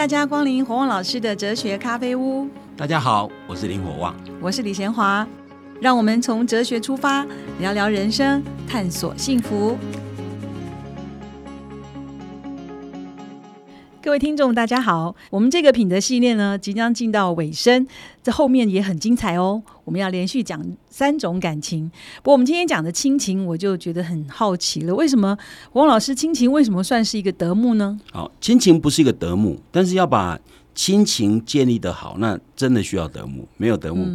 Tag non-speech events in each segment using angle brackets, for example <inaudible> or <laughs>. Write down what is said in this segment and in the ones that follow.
大家光临火旺老师的哲学咖啡屋。大家好，我是林火旺，我是李贤华。让我们从哲学出发，聊聊人生，探索幸福。各位听众，大家好！我们这个品德系列呢，即将进到尾声，这后面也很精彩哦。我们要连续讲三种感情。不过我们今天讲的亲情，我就觉得很好奇了。为什么王老师亲情为什么算是一个德目呢？好，亲情不是一个德目，但是要把亲情建立的好，那真的需要德目。没有德目，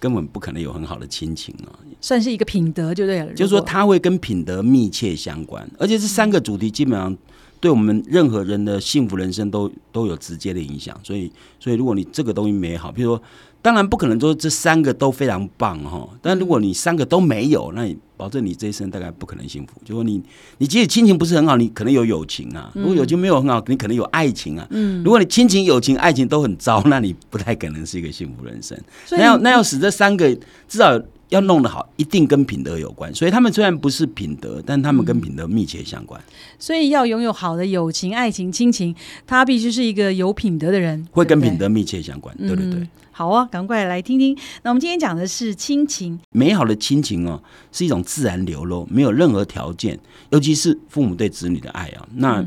根本不可能有很好的亲情啊。算是一个品德就对了。就是说，它会跟品德密切相关，而且这三个主题基本上。对我们任何人的幸福人生都都有直接的影响，所以所以如果你这个东西没好，比如说，当然不可能说这三个都非常棒哈，但如果你三个都没有，那你保证你这一生大概不可能幸福。就说你你即使亲情不是很好，你可能有友情啊；如果友情没有很好，你可能有爱情啊。嗯，如果你亲情、友情、爱情都很糟，那你不太可能是一个幸福人生。那要那要使这三个至少。要弄得好，一定跟品德有关。所以他们虽然不是品德，但他们跟品德密切相关。所以要拥有好的友情、爱情、亲情，他必须是一个有品德的人，会跟品德密切相关。对对对，好啊，赶快来听听。那我们今天讲的是亲情，美好的亲情哦，是一种自然流露，没有任何条件，尤其是父母对子女的爱啊。那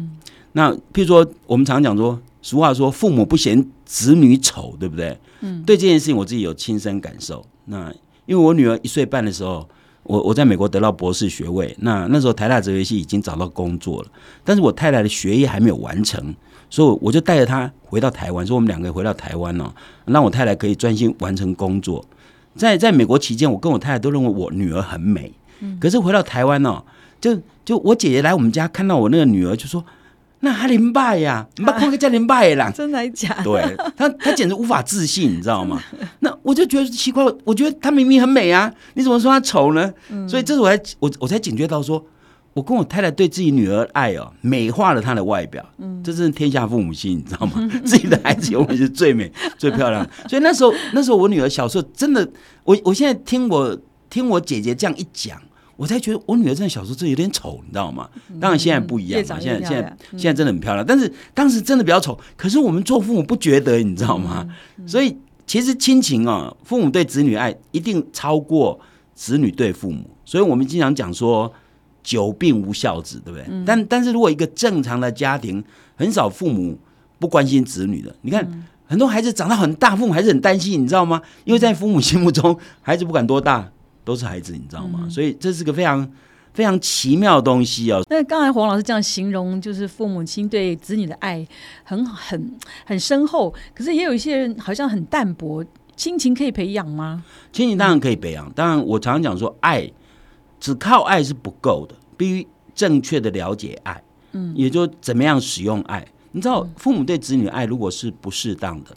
那，譬如说，我们常讲说，俗话说，父母不嫌子女丑，对不对？嗯，对这件事情，我自己有亲身感受。那因为我女儿一岁半的时候，我我在美国得到博士学位，那那时候台大哲学系已经找到工作了，但是我太太的学业还没有完成，所以我就带着她回到台湾，说我们两个回到台湾哦，让我太太可以专心完成工作。在在美国期间，我跟我太太都认为我女儿很美，可是回到台湾哦，就就我姐姐来我们家看到我那个女儿，就说。那还连败呀？你把看个叫连败啦？真的假的？对他，他简直无法自信，你知道吗？<laughs> 那我就觉得奇怪，我觉得她明明很美啊，你怎么说她丑呢？所以这是我才我我才警觉到，说我跟我太太对自己女儿爱哦，美化了她的外表。嗯，这是天下父母心，你知道吗？<laughs> 自己的孩子永远是最美、<laughs> 最漂亮。所以那时候，那时候我女儿小时候真的，我我现在听我听我姐姐这样一讲。我才觉得我女儿真的小时候真有点丑，你知道吗？当然现在不一样了，现在现在现在真的很漂亮。但是当时真的比较丑，可是我们做父母不觉得，你知道吗？所以其实亲情啊，父母对子女爱一定超过子女对父母。所以我们经常讲说“久病无孝子”，对不对？但但是如果一个正常的家庭，很少父母不关心子女的。你看很多孩子长到很大，父母还是很担心，你知道吗？因为在父母心目中，孩子不管多大。都是孩子，你知道吗？所以这是个非常非常奇妙的东西哦。那刚才黄老师这样形容，就是父母亲对子女的爱很很很深厚，可是也有一些人好像很淡薄。亲情可以培养吗？亲情当然可以培养，当然我常常讲说，爱只靠爱是不够的，必须正确的了解爱，嗯，也就怎么样使用爱。你知道，父母对子女的爱如果是不适当的。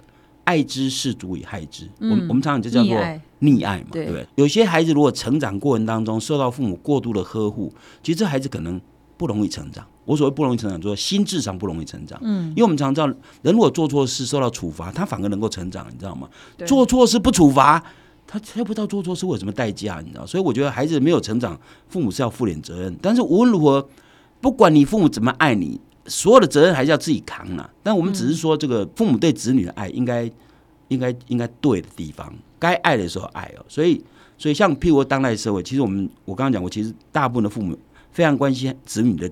爱之是足以害之，我们我们常常就叫做溺爱嘛，对不对？有些孩子如果成长过程当中受到父母过度的呵护，其实这孩子可能不容易成长。我所谓不容易成长，就是心智上不容易成长。嗯，因为我们常知道，人如果做错事受到处罚，他反而能够成长，你知道吗？做错事不处罚，他他不知道做错事有什么代价，你知道？所以我觉得孩子没有成长，父母是要负点责任。但是无论如何，不管你父母怎么爱你。所有的责任还是要自己扛啊！但我们只是说，这个父母对子女的爱，应该、应该、应该对的地方，该爱的时候爱哦。所以，所以像譬如当代社会，其实我们我刚刚讲过，其实大部分的父母非常关心子女的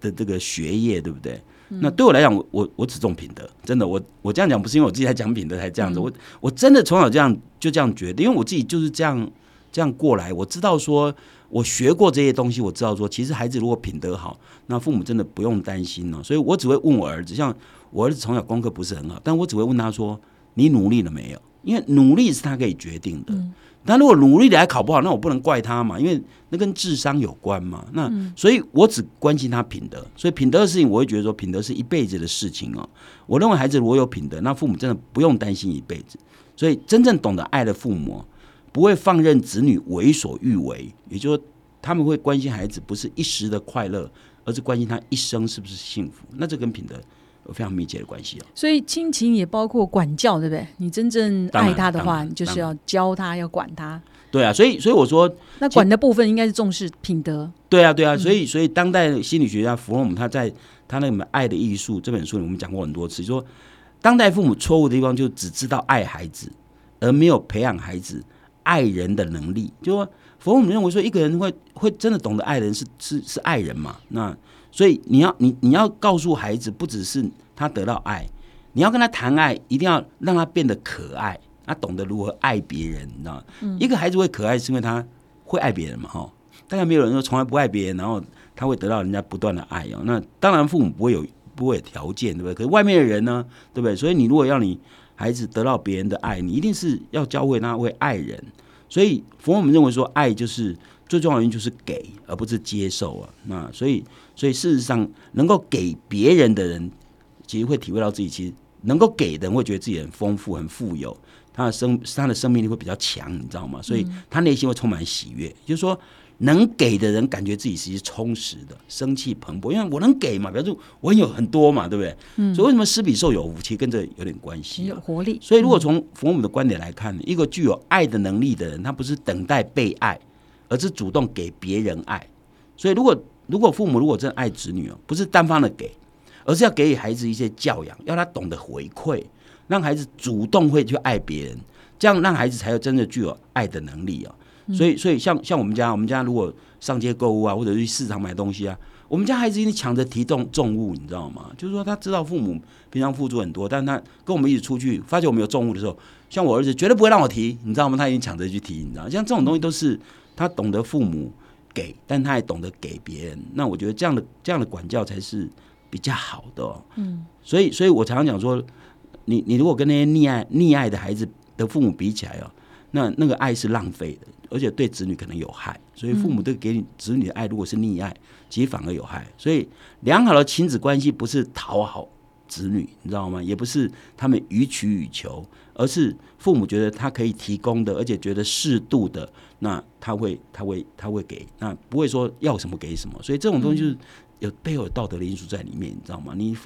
的这个学业，对不对？那对我来讲，我我我只重品德，真的，我我这样讲不是因为我自己在讲品德才这样子，我我真的从小这样就这样觉得，因为我自己就是这样这样过来，我知道说。我学过这些东西，我知道说，其实孩子如果品德好，那父母真的不用担心了。所以我只会问我儿子，像我儿子从小功课不是很好，但我只会问他说：“你努力了没有？”因为努力是他可以决定的。但如果努力的还考不好，那我不能怪他嘛，因为那跟智商有关嘛。那所以我只关心他品德。所以品德的事情，我会觉得说，品德是一辈子的事情哦。我认为孩子如果有品德，那父母真的不用担心一辈子。所以真正懂得爱的父母。不会放任子女为所欲为，也就是说，他们会关心孩子不是一时的快乐，而是关心他一生是不是幸福。那这跟品德有非常密切的关系哦。所以亲情也包括管教，对不对？你真正爱他的话，你就是要教他，要管他。对啊，所以所以我说，那管的部分应该是重视品德。对啊，对啊，所以所以当代心理学家弗洛姆他在他那本《爱的艺术》这本书里，我们讲过很多次，说当代父母错误的地方就只知道爱孩子，而没有培养孩子爱人的能力。就说佛母认为说，一个人会会真的懂得爱人是是是爱人嘛？那所以你要你你要告诉孩子，不只是他得到爱，你要跟他谈爱，一定要让他变得可爱，他懂得如何爱别人，你知道吗？一个孩子会可爱，是因为他会爱别人嘛？哈，当然没有人说从来不爱别人，然后他会得到人家不断的爱哦。那当然父母不会有。不会有条件，对不对？可是外面的人呢，对不对？所以你如果要你孩子得到别人的爱，你一定是要教会他会爱人。所以，佛我们认为说，爱就是最重要的原因就是给，而不是接受啊。那所以，所以事实上，能够给别人的人，其实会体会到自己其实能够给的人，会觉得自己很丰富、很富有，他的生他的生命力会比较强，你知道吗？所以他内心会充满喜悦，就是说。能给的人感觉自己其实充实的，生气蓬勃，因为我能给嘛，表示我有很多嘛，对不对？嗯。所以为什么施比受有福，其实跟这有点关系，有活力。所以如果从佛母的观点来看，一个具有爱的能力的人，他不是等待被爱，而是主动给别人爱。所以如果如果父母如果真爱子女哦，不是单方的给，而是要给予孩子一些教养，要他懂得回馈，让孩子主动会去爱别人，这样让孩子才有真的具有爱的能力哦。所以，所以像像我们家，我们家如果上街购物啊，或者去市场买东西啊，我们家孩子一定抢着提重重物，你知道吗？就是说他知道父母平常付出很多，但他跟我们一起出去，发觉我们有重物的时候，像我儿子绝对不会让我提，你知道吗？他已经抢着去提，你知道，像这种东西都是他懂得父母给，但他也懂得给别人。那我觉得这样的这样的管教才是比较好的。嗯，所以，所以我常常讲说，你你如果跟那些溺爱溺爱的孩子的父母比起来哦，那那个爱是浪费的。而且对子女可能有害，所以父母对给你子女的爱，如果是溺爱，其实反而有害。所以良好的亲子关系不是讨好子女，你知道吗？也不是他们予取予求，而是父母觉得他可以提供的，而且觉得适度的，那他会他会他会给，那不会说要什么给什么。所以这种东西就是。有背后有道德的因素在里面，你知道吗？你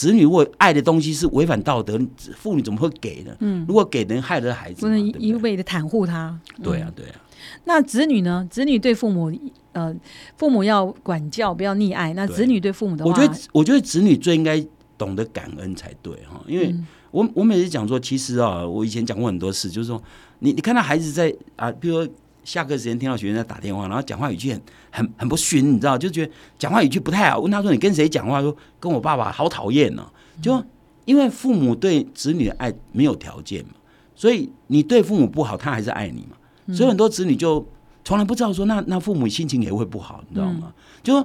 子女如果爱的东西是违反道德，妇女怎么会给呢？嗯，如果给人害了孩子，不能一味的袒护他。对啊，对啊。那子女呢？子女对父母，呃，父母要管教，不要溺爱。那子女对父母的话，我觉得，我觉得子女最应该懂得感恩才对哈。因为我我每次讲说，其实啊，我以前讲过很多次，就是说，你你看到孩子在啊，比如说。下课时间听到学生在打电话，然后讲话语气很很很不熏，你知道，就觉得讲话语气不太好。问他说：“你跟谁讲话？”说：“跟我爸爸。”好讨厌呢。就因为父母对子女的爱没有条件嘛，所以你对父母不好，他还是爱你嘛。所以很多子女就从来不知道说，那那父母心情也会不好，你知道吗？就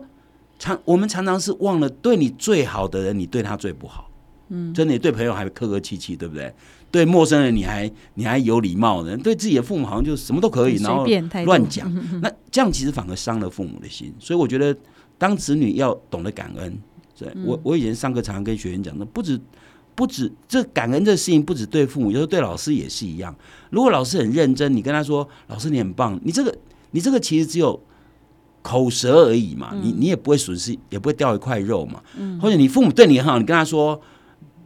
常我们常常是忘了，对你最好的人，你对他最不好。嗯，真的，对朋友还客客气气，对不对？对陌生人你还你还有礼貌的，对自己的父母好像就什么都可以，然后乱讲。<laughs> 那这样其实反而伤了父母的心。所以我觉得，当子女要懂得感恩。对我我以前上课常常跟学员讲的，不止不止这感恩这事情，不止对父母，有时候对老师也是一样。如果老师很认真，你跟他说：“老师你很棒。”你这个你这个其实只有口舌而已嘛，你你也不会损失，也不会掉一块肉嘛。或者你父母对你很好，你跟他说。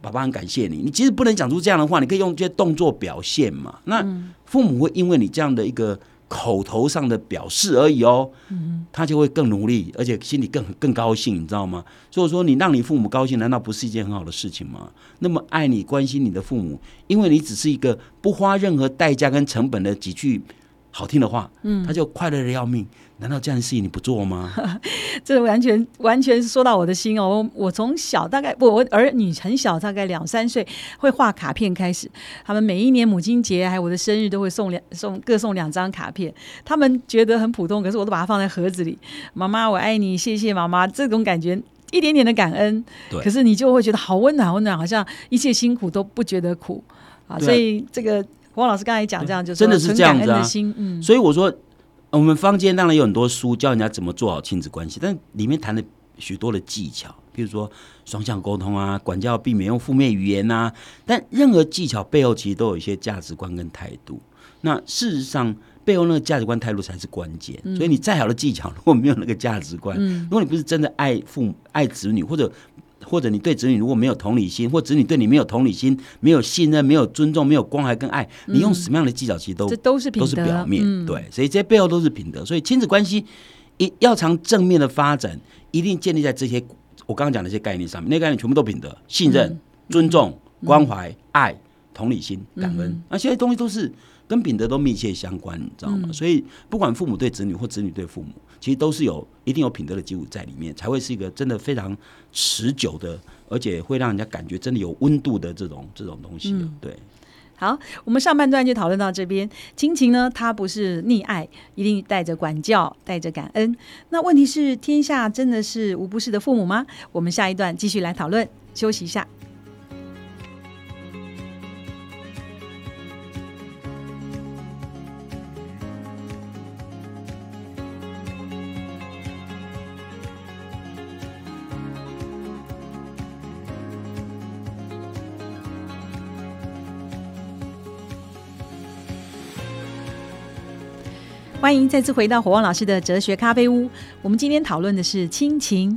爸爸很感谢你，你其实不能讲出这样的话，你可以用这些动作表现嘛。那父母会因为你这样的一个口头上的表示而已哦，他就会更努力，而且心里更更高兴，你知道吗？所以说，你让你父母高兴，难道不是一件很好的事情吗？那么爱你、关心你的父母，因为你只是一个不花任何代价跟成本的几句好听的话，嗯，他就快乐的要命。难道这样的事情你不做吗？<laughs> 这完全完全是说到我的心哦！我从小大概不，我儿女很小，大概两三岁会画卡片开始。他们每一年母亲节还有我的生日都会送两送各送两张卡片。他们觉得很普通，可是我都把它放在盒子里。妈妈，我爱你，谢谢妈妈。这种感觉，一点点的感恩。可是你就会觉得好温暖，温暖，好像一切辛苦都不觉得苦啊！所以这个黄老师刚才讲这样，就是真的是这样子啊。嗯，所以我说。我们坊间当然有很多书教人家怎么做好亲子关系，但里面谈了许多的技巧，比如说双向沟通啊，管教避免用负面语言呐。但任何技巧背后其实都有一些价值观跟态度。那事实上背后那个价值观态度才是关键。所以你再好的技巧，如果没有那个价值观，如果你不是真的爱父母、爱子女，或者或者你对子女如果没有同理心，或子女对你没有同理心、没有信任、没有尊重、没有关怀跟爱，你用什么样的技巧，其实都这都是都是表面对，所以这些背后都是品德。所以亲子关系一要常正面的发展，一定建立在这些我刚刚讲的一些概念上面。那概念全部都品德、信任、尊重、关怀、爱、同理心、感恩，那这些东西都是跟品德都密切相关，你知道吗？所以不管父母对子女或子女对父母，其实都是有一定有品德的基础在里面，才会是一个真的非常持久的，而且会让人家感觉真的有温度的这种这种东西。对。好，我们上半段就讨论到这边。亲情呢，它不是溺爱，一定带着管教，带着感恩。那问题是，天下真的是无不是的父母吗？我们下一段继续来讨论。休息一下。欢迎再次回到火旺老师的哲学咖啡屋。我们今天讨论的是亲情。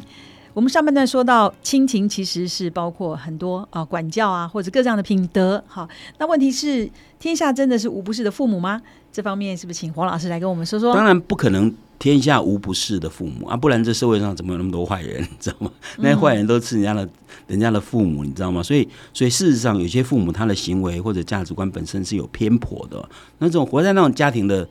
我们上半段说到亲情其实是包括很多啊管教啊或者各这样的品德。好，那问题是天下真的是无不是的父母吗？这方面是不是请黄老师来跟我们说说？当然不可能天下无不是的父母啊，不然这社会上怎么有那么多坏人？你知道吗？那些坏人都是人家的人家的父母，你知道吗？所以所以事实上有些父母他的行为或者价值观本身是有偏颇的。那种活在那种家庭的。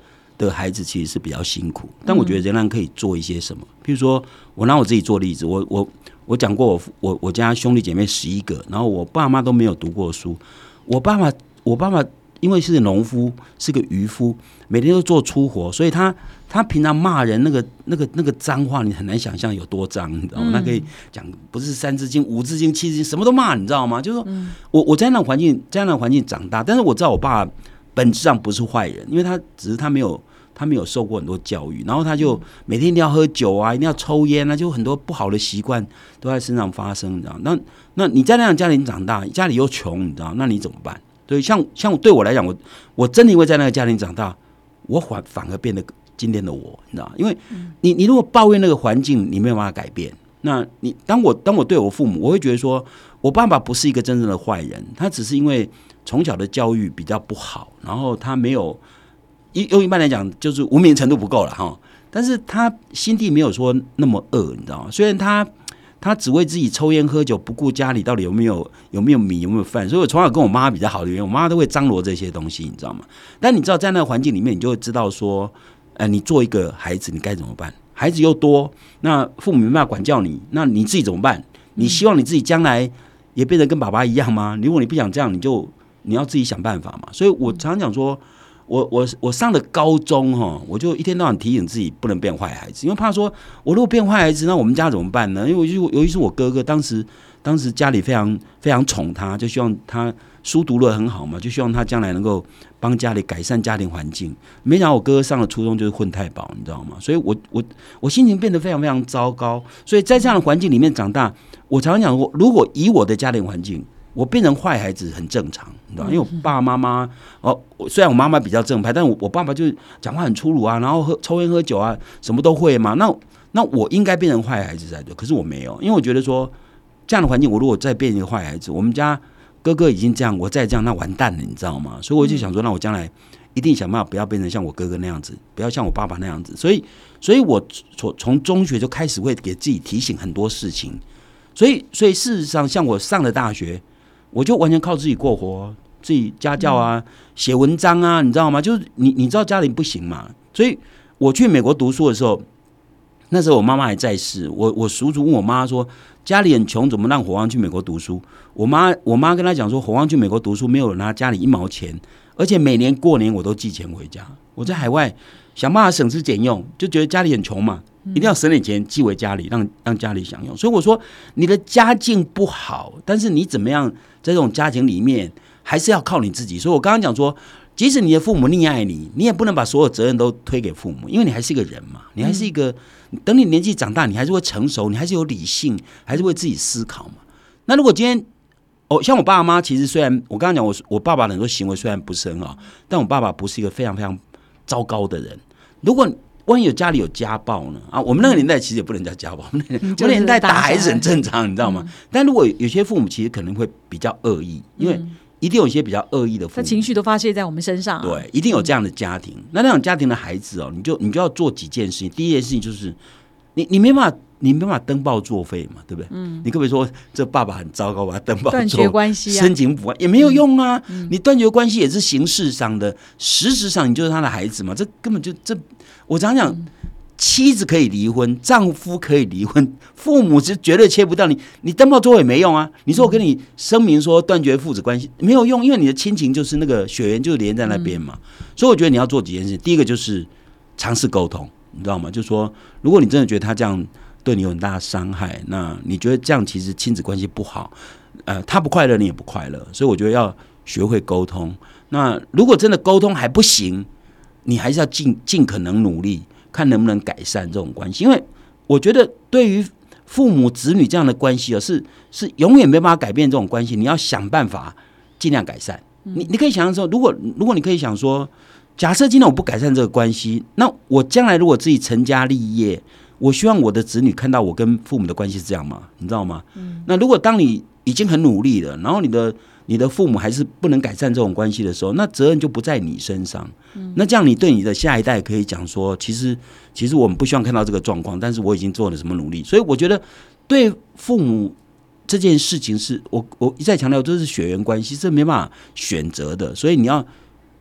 的孩子其实是比较辛苦，但我觉得仍然可以做一些什么。譬如说，我拿我自己做例子，我我我讲过，我我我家兄弟姐妹十一个，然后我爸妈都没有读过书。我爸爸我爸爸因为是农夫，是个渔夫，每天都做粗活，所以他他平常骂人那个那个那个脏话，你很难想象有多脏，你知道吗？那可以讲不是三字经、五字经、七字经，什么都骂，你知道吗？就是说我我在那环境在那环境长大，但是我知道我爸。本质上不是坏人，因为他只是他没有他没有受过很多教育，然后他就每天一定要喝酒啊，一定要抽烟啊，就很多不好的习惯都在身上发生，你知道？那那你在那样家庭长大，家里又穷，你知道？那你怎么办？所以像像对我来讲，我我真的因为在那个家庭长大，我反反而变得今天的我，你知道？因为你你如果抱怨那个环境，你没有办法改变。那你当我当我对我父母，我会觉得说我爸爸不是一个真正的坏人，他只是因为。从小的教育比较不好，然后他没有一用一般来讲就是无名程度不够了哈，但是他心地没有说那么恶，你知道吗？虽然他他只为自己抽烟喝酒，不顾家里到底有没有有没有米有没有饭，所以我从小跟我妈比较好的原因，我妈都会张罗这些东西，你知道吗？但你知道在那个环境里面，你就会知道说，呃，你做一个孩子，你该怎么办？孩子又多，那父母没办法管教你，那你自己怎么办？你希望你自己将来也变得跟爸爸一样吗？如果你不想这样，你就你要自己想办法嘛，所以我常常讲说，我我我上了高中哈，我就一天到晚提醒自己不能变坏孩子，因为怕说我如果变坏孩子，那我们家怎么办呢？因为我就尤其是我哥哥，当时当时家里非常非常宠他，就希望他书读了很好嘛，就希望他将来能够帮家里改善家庭环境。没想到我哥哥上了初中就是混太保，你知道吗？所以我我我心情变得非常非常糟糕。所以在这样的环境里面长大，我常常讲我，如果以我的家庭环境。我变成坏孩子很正常，你知道因为我爸爸妈妈哦，虽然我妈妈比较正派，但我我爸爸就讲话很粗鲁啊，然后喝抽烟喝酒啊，什么都会嘛。那那我应该变成坏孩子才对，可是我没有，因为我觉得说这样的环境，我如果再变一个坏孩子，我们家哥哥已经这样，我再这样那完蛋了，你知道吗？所以我就想说，那我将来一定想办法不要变成像我哥哥那样子，不要像我爸爸那样子。所以，所以我从从中学就开始会给自己提醒很多事情。所以，所以事实上，像我上了大学。我就完全靠自己过活，自己家教啊，写文章啊，你知道吗？就是你你知道家里不行嘛，所以我去美国读书的时候，那时候我妈妈还在世，我我叔叔问我妈说，家里很穷，怎么让火旺去美国读书？我妈我妈跟他讲说，火旺去美国读书没有拿家里一毛钱，而且每年过年我都寄钱回家，我在海外想办法省吃俭用，就觉得家里很穷嘛。一定要省点钱寄回家里，让让家里享用。所以我说，你的家境不好，但是你怎么样在这种家庭里面，还是要靠你自己。所以我刚刚讲说，即使你的父母溺爱你，你也不能把所有责任都推给父母，因为你还是一个人嘛，你还是一个。等你年纪长大，你还是会成熟，你还是有理性，还是会自己思考嘛。那如果今天，哦，像我爸妈，其实虽然我刚刚讲，我我爸爸很多行为虽然不是很好，但我爸爸不是一个非常非常糟糕的人。如果万一有家里有家暴呢？啊，我们那个年代其实也不能叫家暴，我们那个年代打孩子很正常，你知道吗？但如果有些父母其实可能会比较恶意，因为一定有一些比较恶意的父母，情绪都发泄在我们身上。对，一定有这样的家庭。那那种家庭的孩子哦，你就你就要做几件事情。第一件事情就是，你你没办法，你没办法登报作废嘛，对不对？嗯，你可不可以说这爸爸很糟糕，把他登报断绝关系啊，申请补也没有用啊。你断绝关系也是形式上的，实质上你就是他的孩子嘛。这根本就这，我常讲，妻子可以离婚，丈夫可以离婚，<laughs> 父母是绝对切不掉你。你登报做也没用啊。你说我跟你声明说断绝父子关系没有用，因为你的亲情就是那个血缘就连在那边嘛。所以我觉得你要做几件事，第一个就是尝试沟通。你知道吗？就说，如果你真的觉得他这样对你有很大的伤害，那你觉得这样其实亲子关系不好，呃，他不快乐，你也不快乐，所以我觉得要学会沟通。那如果真的沟通还不行，你还是要尽尽可能努力，看能不能改善这种关系。因为我觉得对于父母子女这样的关系啊，是是永远没办法改变这种关系。你要想办法尽量改善。你你可以想象说，如果如果你可以想说。假设今天我不改善这个关系，那我将来如果自己成家立业，我希望我的子女看到我跟父母的关系是这样吗？你知道吗？嗯。那如果当你已经很努力了，然后你的你的父母还是不能改善这种关系的时候，那责任就不在你身上。那这样你对你的下一代可以讲说，其实其实我们不希望看到这个状况，但是我已经做了什么努力。所以我觉得对父母这件事情，是我我一再强调，这是血缘关系，这没办法选择的。所以你要。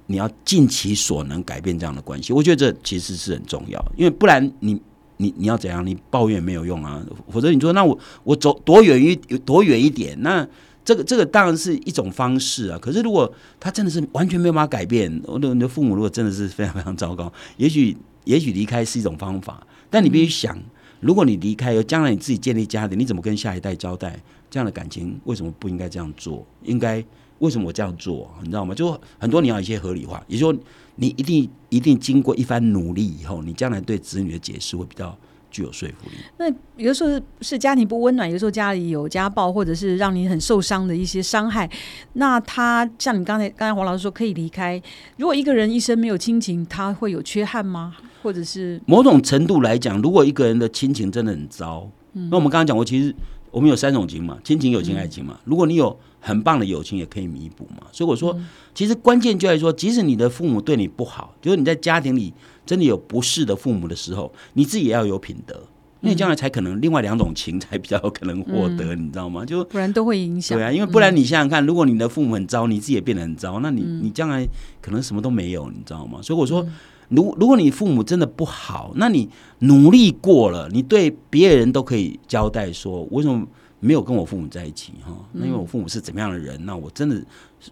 你要尽其所能改变这样的关系，我觉得这其实是很重要，因为不然你你你要怎样？你抱怨没有用啊，否则你说那我我走多远一多远一点？那这个这个当然是一种方式啊。可是如果他真的是完全没有办法改变，我的你的父母如果真的是非常非常糟糕，也许也许离开是一种方法，但你必须想，如果你离开，有将来你自己建立家庭，你怎么跟下一代交代？这样的感情为什么不应该这样做？应该。为什么我这样做？你知道吗？就很多你要一些合理化，也就说你一定一定经过一番努力以后，你将来对子女的解释会比较具有说服力。那有的时候是家庭不温暖，有的时候家里有家暴，或者是让你很受伤的一些伤害。那他像你刚才刚才黄老师说可以离开。如果一个人一生没有亲情，他会有缺憾吗？或者是某种程度来讲，如果一个人的亲情真的很糟，嗯那我们刚刚讲过，其实我们有三种情嘛：亲情、友情、爱情嘛。如果你有很棒的友情也可以弥补嘛，所以我说，其实关键就在说，即使你的父母对你不好，就是你在家庭里真的有不适的父母的时候，你自己也要有品德，因为将来才可能另外两种情才比较有可能获得，你知道吗？就不然都会影响。对啊，因为不然你想想看，如果你的父母很糟，你自己也变得很糟，那你你将来可能什么都没有，你知道吗？所以我说，如如果你父母真的不好，那你努力过了，你对别人都可以交代说，为什么？没有跟我父母在一起哈，那因为我父母是怎么样的人，那我真的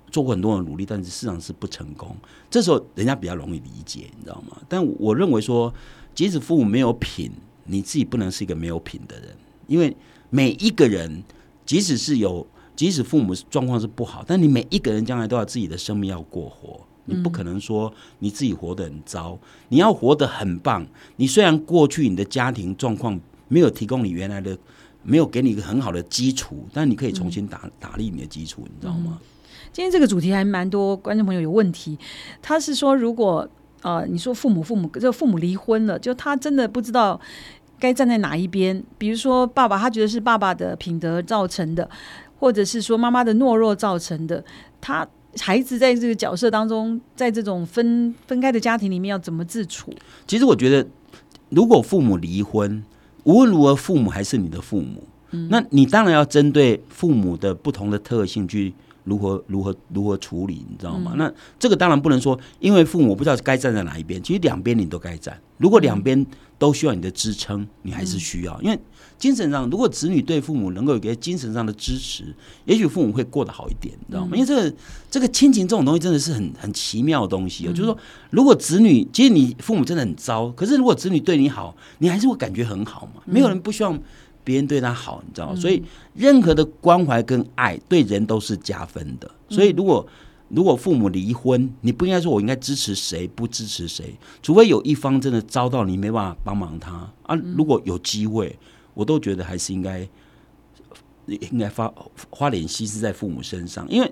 做过很多的努力，但是事实上是不成功。这时候人家比较容易理解，你知道吗？但我认为说，即使父母没有品，你自己不能是一个没有品的人，因为每一个人，即使是有，即使父母状况是不好，但你每一个人将来都要自己的生命要过活，你不可能说你自己活得很糟，你要活得很棒。你虽然过去你的家庭状况没有提供你原来的。没有给你一个很好的基础，但你可以重新打打立你的基础，你知道吗？今天这个主题还蛮多观众朋友有问题，他是说，如果呃，你说父母父母这父母离婚了，就他真的不知道该站在哪一边。比如说，爸爸他觉得是爸爸的品德造成的，或者是说妈妈的懦弱造成的。他孩子在这个角色当中，在这种分分开的家庭里面要怎么自处？其实我觉得，如果父母离婚。无论如何，父母还是你的父母，嗯那你当然要针对父母的不同的特性去如何如何如何处理，你知道吗？那这个当然不能说，因为父母不知道该站在哪一边，其实两边你都该站。如果两边都需要你的支撑，你还是需要，因为。精神上，如果子女对父母能够有一个精神上的支持，也许父母会过得好一点，你知道吗？因为这个这个亲情这种东西真的是很很奇妙的东西哦。就是说，如果子女其实你父母真的很糟，可是如果子女对你好，你还是会感觉很好嘛。没有人不希望别人对他好，你知道吗？所以任何的关怀跟爱对人都是加分的。所以如果如果父母离婚，你不应该说我应该支持谁不支持谁，除非有一方真的遭到你没办法帮忙他啊。如果有机会。我都觉得还是应该应该花花点心思在父母身上，因为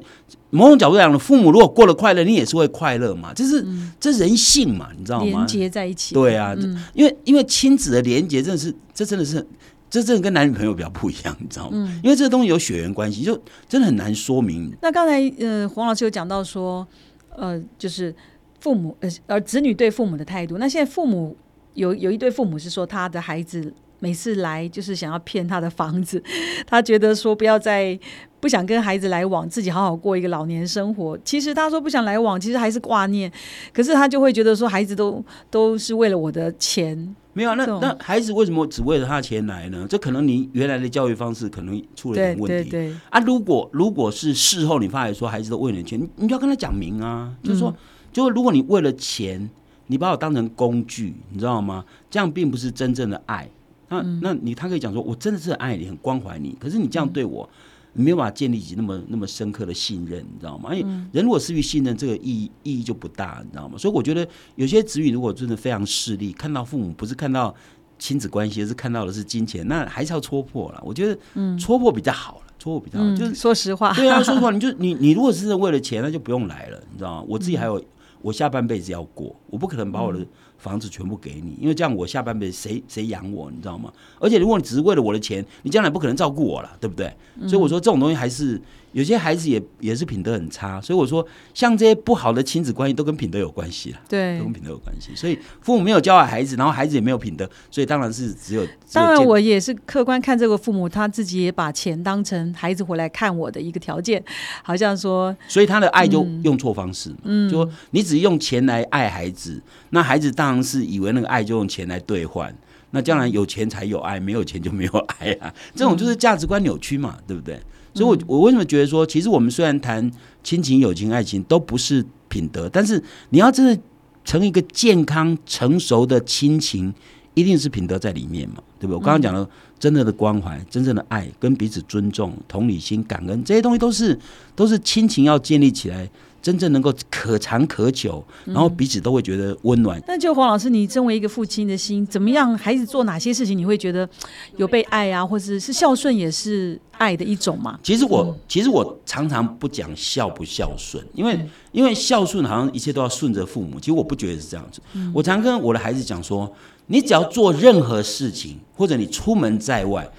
某种角度讲，父母如果过得快乐，你也是会快乐嘛，这是这人性嘛，你知道吗？连接在一起，对啊，因为因为亲子的连接真的是，这真的是，这真的跟男女朋友比较不一样，你知道吗？因为这个东西有血缘关系，就真的很难说明。那刚才呃，黄老师有讲到说，呃，就是父母呃，而子女对父母的态度。那现在父母有有一对父母是说，他的孩子。每次来就是想要骗他的房子，<laughs> 他觉得说不要再不想跟孩子来往，自己好好过一个老年生活。其实他说不想来往，其实还是挂念，可是他就会觉得说孩子都都是为了我的钱。没有啊，那那孩子为什么只为了他的钱来呢？这可能你原来的教育方式可能出了对点问题。对对，啊，如果如果是事后你发现说孩子都为了钱，你你就要跟他讲明啊，就是说，就如果你为了钱，你把我当成工具，你知道吗？这样并不是真正的爱。那、那你他可以讲说，我真的是很爱你，很关怀你，可是你这样对我，你没有办法建立起那么那么深刻的信任，你知道吗？因为人如果失去信任，这个意义意义就不大，你知道吗？所以我觉得有些子女如果真的非常势利，看到父母不是看到亲子关系，而是看到的是金钱，那还是要戳破了。我觉得戳破比较好了，戳破比较好，就是嗯，说实话，对啊，说实话，你就 <laughs> 你你如果是为了钱，那就不用来了，你知道吗？我自己还有我下半辈子要过，我不可能把我的房子全部给你，因为这样我下半辈子谁谁养我，你知道吗？而且如果你只是为了我的钱，你将来不可能照顾我了，对不对？所以我说这种东西还是有些孩子也也是品德很差，所以我说像这些不好的亲子关系都跟品德有关系了。对都跟品德有关系，所以父母没有教好孩子，然后孩子也没有品德，所以当然是只有只有当然，我也是客观看这个父母，他自己也把钱当成孩子回来看我的一个条件，好像说，所以他的爱就用错方式嗯，就说你只用钱来爱孩子，那孩子当然是以为那个爱就用钱来兑换，那将来有钱才有爱，没有钱就没有爱啊，这种就是价值观扭曲嘛，对不对？所以我，我为什么觉得说，其实我们虽然谈亲情、友情、爱情都不是品德，但是你要真的成一个健康、成熟的亲情，一定是品德在里面嘛，对不对？我刚刚讲了，真正的关怀、真正的爱、跟彼此尊重、同理心、感恩，这些东西都是都是亲情要建立起来，真正能够可长可久，然后彼此都会觉得温暖。那就黄老师，你身为一个父亲的心，怎么样？孩子做哪些事情，你会觉得有被爱啊，或者是孝顺也是爱的一种嘛？其实我其实我常常不讲孝不孝顺，因为因为孝顺好像一切都要顺着父母，其实我不觉得是这样子。我常跟我的孩子讲说，你只要做任何事情，或者你出门在外。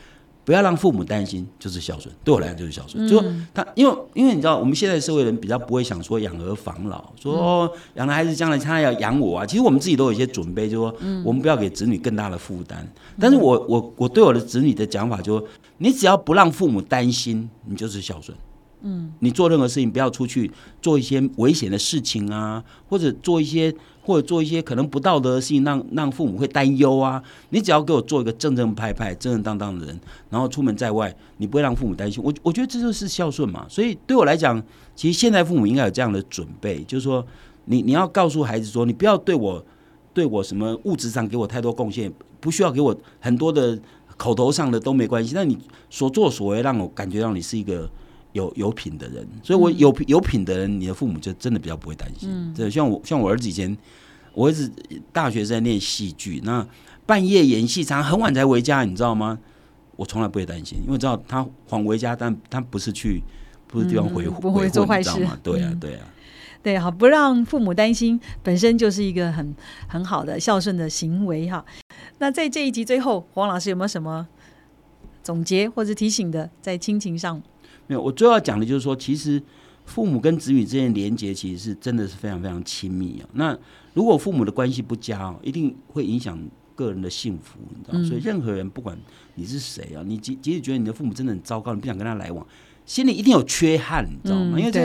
不要让父母担心，就是孝顺。对我来讲就是孝顺。就他，因为因为你知道，我们现在社会人比较不会想说养儿防老，说哦养了孩子将来他要养我啊。其实我们自己都有一些准备，就说我们不要给子女更大的负担。但是我我我对我的子女的讲法，就说你只要不让父母担心，你就是孝顺。嗯，你做任何事情不要出去做一些危险的事情啊，或者做一些或者做一些可能不道德的事情，让让父母会担忧啊。你只要给我做一个正正派派、正正当当的人，然后出门在外，你不会让父母担心。我我觉得这就是孝顺嘛。所以对我来讲，其实现在父母应该有这样的准备，就是说，你你要告诉孩子说，你不要对我对我什么物质上给我太多贡献，不需要给我很多的口头上的都没关系。但你所作所为让我感觉到你是一个。有有品的人，所以我有有品的人，你的父母就真的比较不会担心。对，像我像我儿子以前，我儿子大学是在念戏剧，那半夜演戏，常常很晚才回家，你知道吗？我从来不会担心，因为知道他还回家，但他不是去不是地方回嗯不会做坏事？对啊嗯，对啊。对，好，不让父母担心，本身就是一个很很好的孝顺的行为哈。那在这一集最后，黄老师有没有什么总结或者提醒的，在亲情上？没有，我最要讲的就是说，其实父母跟子女之间的连接，其实是真的是非常非常亲密啊。那如果父母的关系不佳哦，一定会影响个人的幸福，你知道吗？所以任何人，不管你是谁啊，你即即使觉得你的父母真的很糟糕，你不想跟他来往，心里一定有缺憾，你知道吗？嗯因为这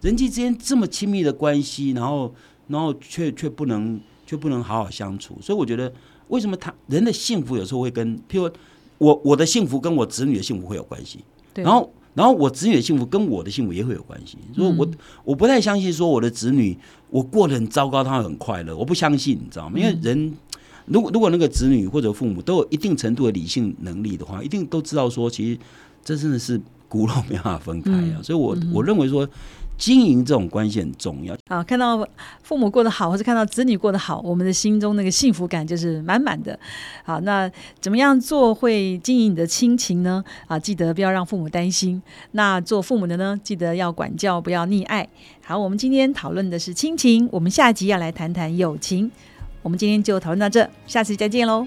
人际之间这么亲密的关系，然后然后却却不能却不能好好相处，所以我觉得为什么他人的幸福有时候会跟，譬如我我的幸福跟我子女的幸福会有关系。然后，然后我子女的幸福跟我的幸福也会有关系。所以我我不太相信说我的子女我过得很糟糕，他很快乐。我不相信，你知道吗？因为人如果如果那个子女或者父母都有一定程度的理性能力的话，一定都知道说，其实这真的是骨肉没办法分开啊。所以我我认为说。经营这种关系很重要，啊，看到父母过得好，或者看到子女过得好，我们的心中那个幸福感就是满满的。好，那怎么样做会经营你的亲情呢？啊，记得不要让父母担心。那做父母的呢，记得要管教，不要溺爱。好，我们今天讨论的是亲情，我们下集要来谈谈友情。我们今天就讨论到这，下次再见喽。